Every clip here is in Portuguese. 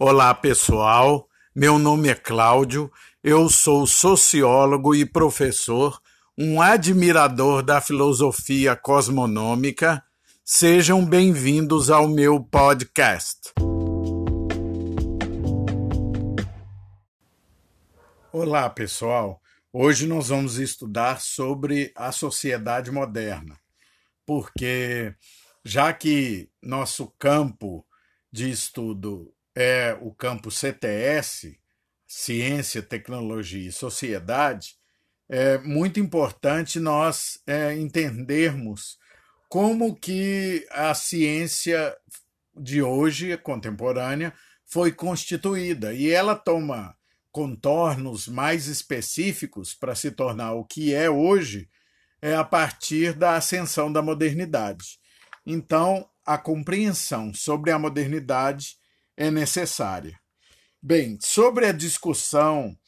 Olá, pessoal. Meu nome é Cláudio. Eu sou sociólogo e professor, um admirador da filosofia cosmonômica. Sejam bem-vindos ao meu podcast. Olá, pessoal. Hoje nós vamos estudar sobre a sociedade moderna, porque já que nosso campo de estudo é o campo CTS, Ciência, Tecnologia e Sociedade, é muito importante nós é, entendermos como que a ciência de hoje, contemporânea, foi constituída. E ela toma contornos mais específicos para se tornar o que é hoje, é a partir da ascensão da modernidade. Então, a compreensão sobre a modernidade é necessária. Bem, sobre a discussão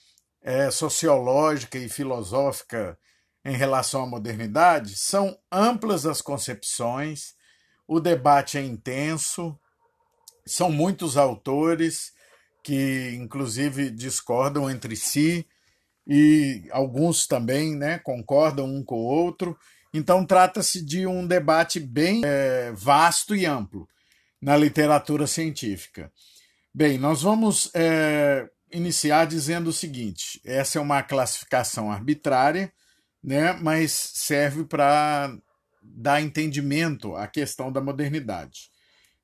é, sociológica e filosófica em relação à modernidade, são amplas as concepções, o debate é intenso, são muitos autores que, inclusive, discordam entre si e alguns também né, concordam um com o outro. Então, trata-se de um debate bem é, vasto e amplo na literatura científica. Bem, nós vamos é, iniciar dizendo o seguinte: essa é uma classificação arbitrária, né, mas serve para dar entendimento à questão da modernidade,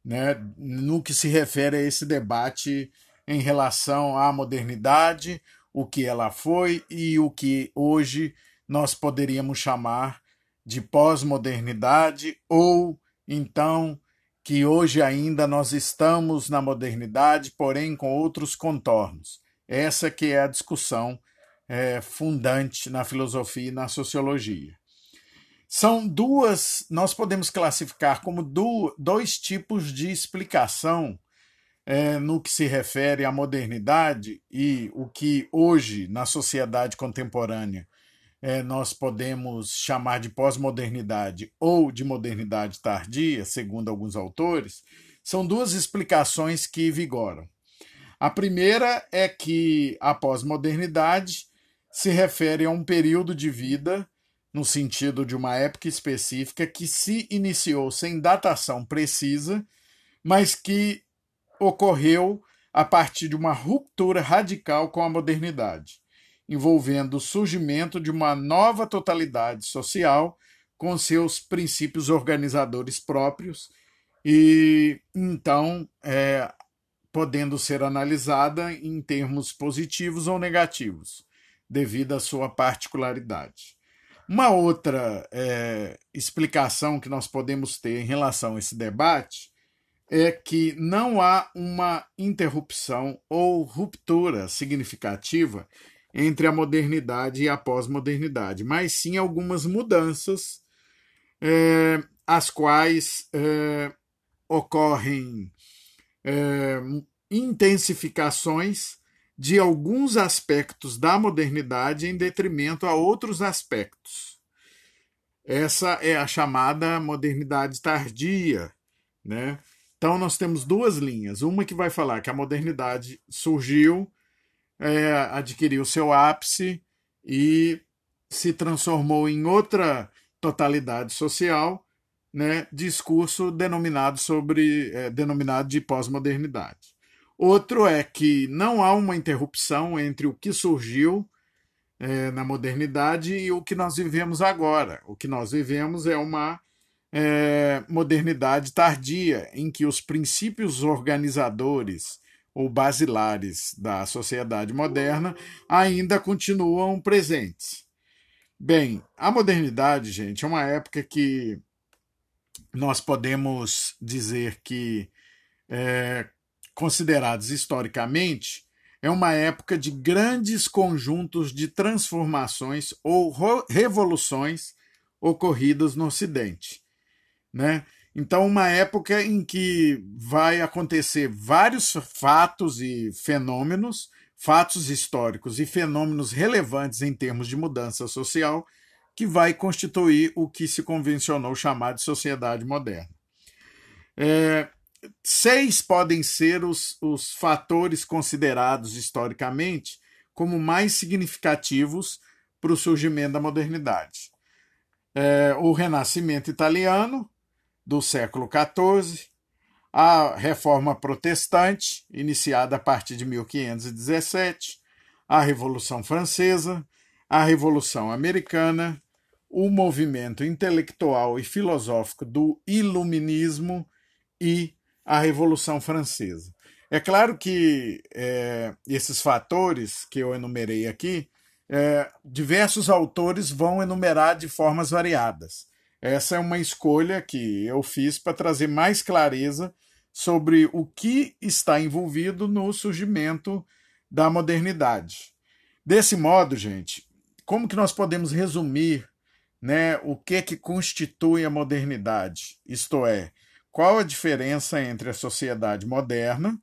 né, no que se refere a esse debate em relação à modernidade, o que ela foi e o que hoje nós poderíamos chamar de pós-modernidade ou então que hoje ainda nós estamos na modernidade, porém com outros contornos. Essa que é a discussão é, fundante na filosofia e na sociologia. São duas, nós podemos classificar como do, dois tipos de explicação é, no que se refere à modernidade e o que hoje, na sociedade contemporânea, é, nós podemos chamar de pós-modernidade ou de modernidade tardia, segundo alguns autores, são duas explicações que vigoram. A primeira é que a pós-modernidade se refere a um período de vida, no sentido de uma época específica, que se iniciou sem datação precisa, mas que ocorreu a partir de uma ruptura radical com a modernidade envolvendo o surgimento de uma nova totalidade social com seus princípios organizadores próprios e então é, podendo ser analisada em termos positivos ou negativos, devido à sua particularidade. Uma outra é, explicação que nós podemos ter em relação a esse debate é que não há uma interrupção ou ruptura significativa entre a modernidade e a pós-modernidade, mas sim algumas mudanças, é, as quais é, ocorrem é, intensificações de alguns aspectos da modernidade em detrimento a outros aspectos. Essa é a chamada modernidade tardia, né? Então nós temos duas linhas, uma que vai falar que a modernidade surgiu é, adquiriu seu ápice e se transformou em outra totalidade social, né, discurso denominado sobre é, denominado de pós-modernidade. Outro é que não há uma interrupção entre o que surgiu é, na modernidade e o que nós vivemos agora. O que nós vivemos é uma é, modernidade tardia, em que os princípios organizadores ou basilares da sociedade moderna ainda continuam presentes. Bem, a modernidade, gente, é uma época que nós podemos dizer que, é, considerados historicamente, é uma época de grandes conjuntos de transformações ou revoluções ocorridas no Ocidente. Né? Então, uma época em que vai acontecer vários fatos e fenômenos, fatos históricos e fenômenos relevantes em termos de mudança social, que vai constituir o que se convencionou chamar de sociedade moderna. É, seis podem ser os, os fatores considerados historicamente como mais significativos para o surgimento da modernidade. É, o Renascimento italiano, do século XIV, a Reforma Protestante, iniciada a partir de 1517, a Revolução Francesa, a Revolução Americana, o movimento intelectual e filosófico do Iluminismo e a Revolução Francesa. É claro que é, esses fatores que eu enumerei aqui, é, diversos autores vão enumerar de formas variadas. Essa é uma escolha que eu fiz para trazer mais clareza sobre o que está envolvido no surgimento da modernidade. Desse modo, gente, como que nós podemos resumir né, o que que constitui a modernidade? Isto é, qual a diferença entre a sociedade moderna,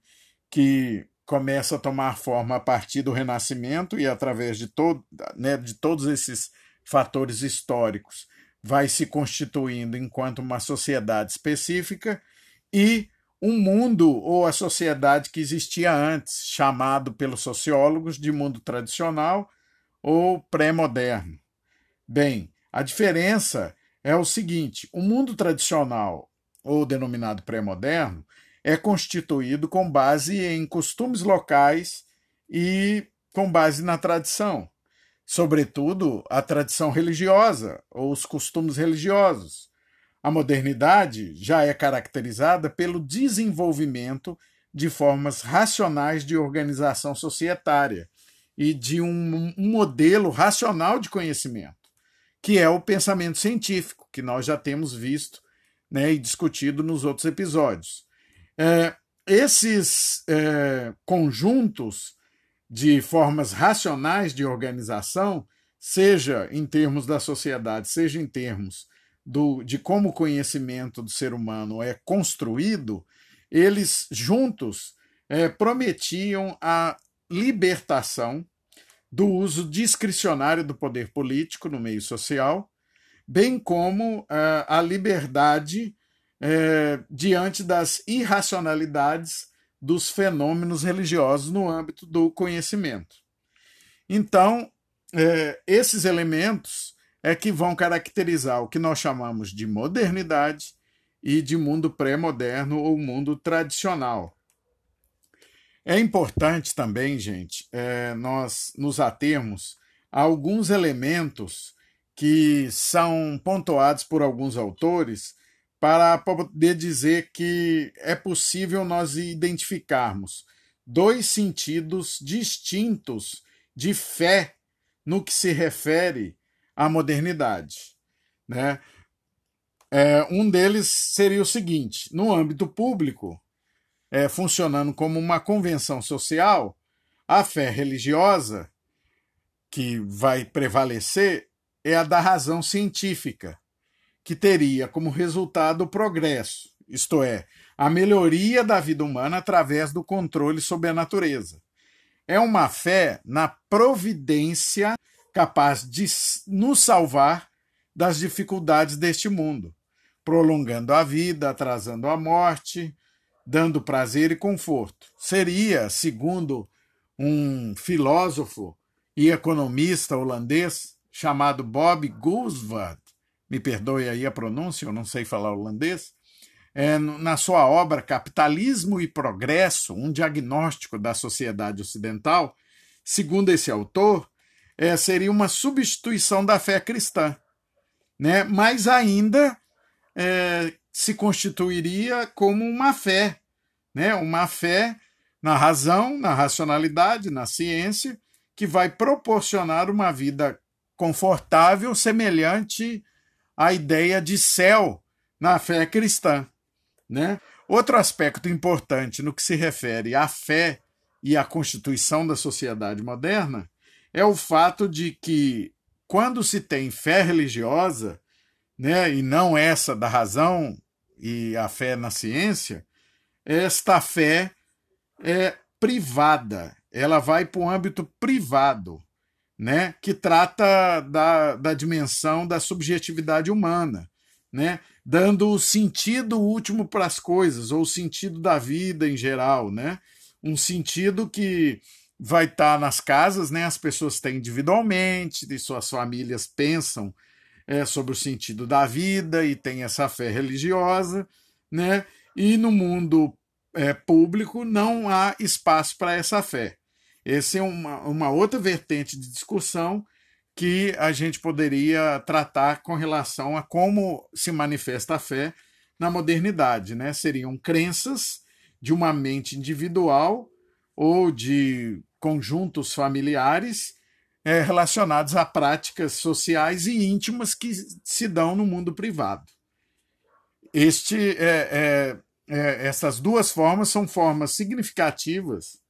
que começa a tomar forma a partir do Renascimento e através de, todo, né, de todos esses fatores históricos, vai se constituindo enquanto uma sociedade específica, e um mundo ou a sociedade que existia antes, chamado pelos sociólogos de mundo tradicional ou pré-moderno. Bem, a diferença é o seguinte: o mundo tradicional, ou denominado pré-moderno, é constituído com base em costumes locais e com base na tradição, sobretudo a tradição religiosa ou os costumes religiosos. A modernidade já é caracterizada pelo desenvolvimento de formas racionais de organização societária e de um, um, modelo racional de conhecimento, que é o pensamento científico, que nós já temos visto né, e discutido nos outros episódios. É, esses é, conjuntos de formas racionais de organização, seja em termos da sociedade, seja em termos do, de como o conhecimento do ser humano é construído, eles juntos é, prometiam a libertação do uso discricionário do poder político no meio social, bem como é, a liberdade é, diante das irracionalidades dos fenômenos religiosos no âmbito do conhecimento. Então, é, esses elementos é que vão caracterizar o que nós chamamos de modernidade e de mundo pré-moderno ou mundo tradicional. É importante também, gente, é, nós nos atermos a alguns elementos que são pontuados por alguns autores para poder dizer que é possível nós identificarmos dois sentidos distintos de fé no que se refere à modernidade. Né? É, um deles seria o seguinte: no âmbito público, é, funcionando como uma convenção social, a fé religiosa que vai prevalecer é a da razão científica, que teria como resultado o progresso, isto é, a melhoria da vida humana através do controle sobre a natureza. É uma fé na providência capaz de nos salvar das dificuldades deste mundo, prolongando a vida, atrasando a morte, dando prazer e conforto. Seria, segundo um filósofo e economista holandês chamado Bob Gooswald, me perdoe aí a pronúncia, eu não sei falar holandês, é, na sua obra Capitalismo e Progresso, um diagnóstico da sociedade ocidental, segundo esse autor, é, seria uma substituição da fé cristã, né? mas ainda é, se constituiria como uma fé, né? uma fé na razão, na racionalidade, na ciência, que vai proporcionar uma vida confortável, semelhante à ideia de céu na fé cristã. Né? Outro aspecto importante no que se refere à fé e à constituição da sociedade moderna é o fato de que, quando se tem fé religiosa, né, e não essa da razão e a fé na ciência, esta fé é privada, ela vai para o âmbito privado, né, que trata da, da dimensão da subjetividade humana, né? dando o sentido último para as coisas, ou o sentido da vida em geral, né? um sentido que vai estar tá nas casas, né? as pessoas têm individualmente, e suas famílias pensam é, sobre o sentido da vida e tem essa fé religiosa, né? e no mundo é, público não há espaço para essa fé. Essa é uma, uma outra vertente de discussão que a gente poderia tratar com relação a como se manifesta a fé na modernidade. Né? Seriam crenças de uma mente individual ou de conjuntos familiares é, relacionados a práticas sociais e íntimas que se dão no mundo privado. Este, é, é, é essas duas formas são formas significativas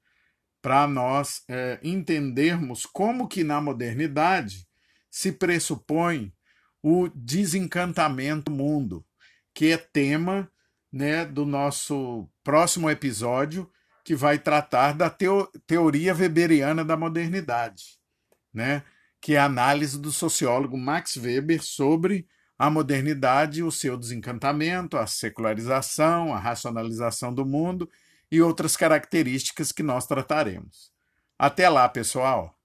para nós é, entendermos como que na modernidade se pressupõe o desencantamento do mundo, que é tema né, do nosso próximo episódio, que vai tratar da teo teoria weberiana da modernidade, né, que é a análise do sociólogo Max Weber sobre a modernidade, o seu desencantamento, a secularização, a racionalização do mundo e outras características que nós trataremos. Até lá, pessoal!